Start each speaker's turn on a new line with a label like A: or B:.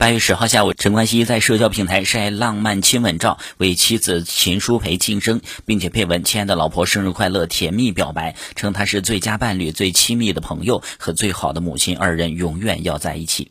A: 八月十号下午陈冠希在社交平台晒浪漫亲吻照为妻子秦舒培庆生并且配文亲爱的老婆生日快乐甜蜜表白称她是最佳伴侣最亲密的朋友和最好的母亲二人永远要在一起。